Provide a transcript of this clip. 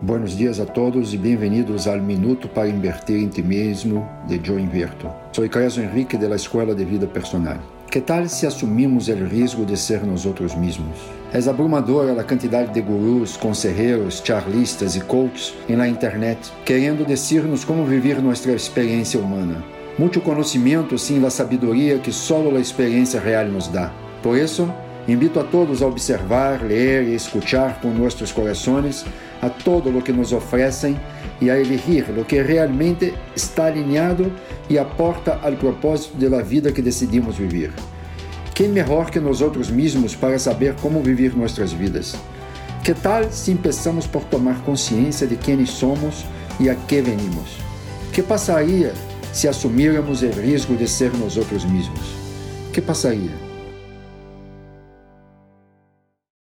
Buenos dias a todos e bem-vindos ao Minuto para Invertir em Ti Mesmo de Joe Inverto. Sou Creso Henrique da Escola de Vida Personal. Que tal se assumimos o risco de ser nós outros mesmos? É abrumadora a quantidade de gurus, conselheiros, charlistas e coaches na internet querendo dizer-nos como viver nossa experiência humana. Muito conhecimento sem a sabedoria que só a experiência real nos dá. Por isso, Invito a todos a observar, ler e escuchar com nossos corações a todo o que nos oferecem e a elegir o que realmente está alinhado e aporta ao propósito da vida que decidimos viver. Quem melhor que nós outros mesmos para saber como viver nossas vidas? Que tal se começamos por tomar consciência de quem somos e a que venimos? Que passaria se assumirmos o risco de ser nós outros mesmos? Que passaria?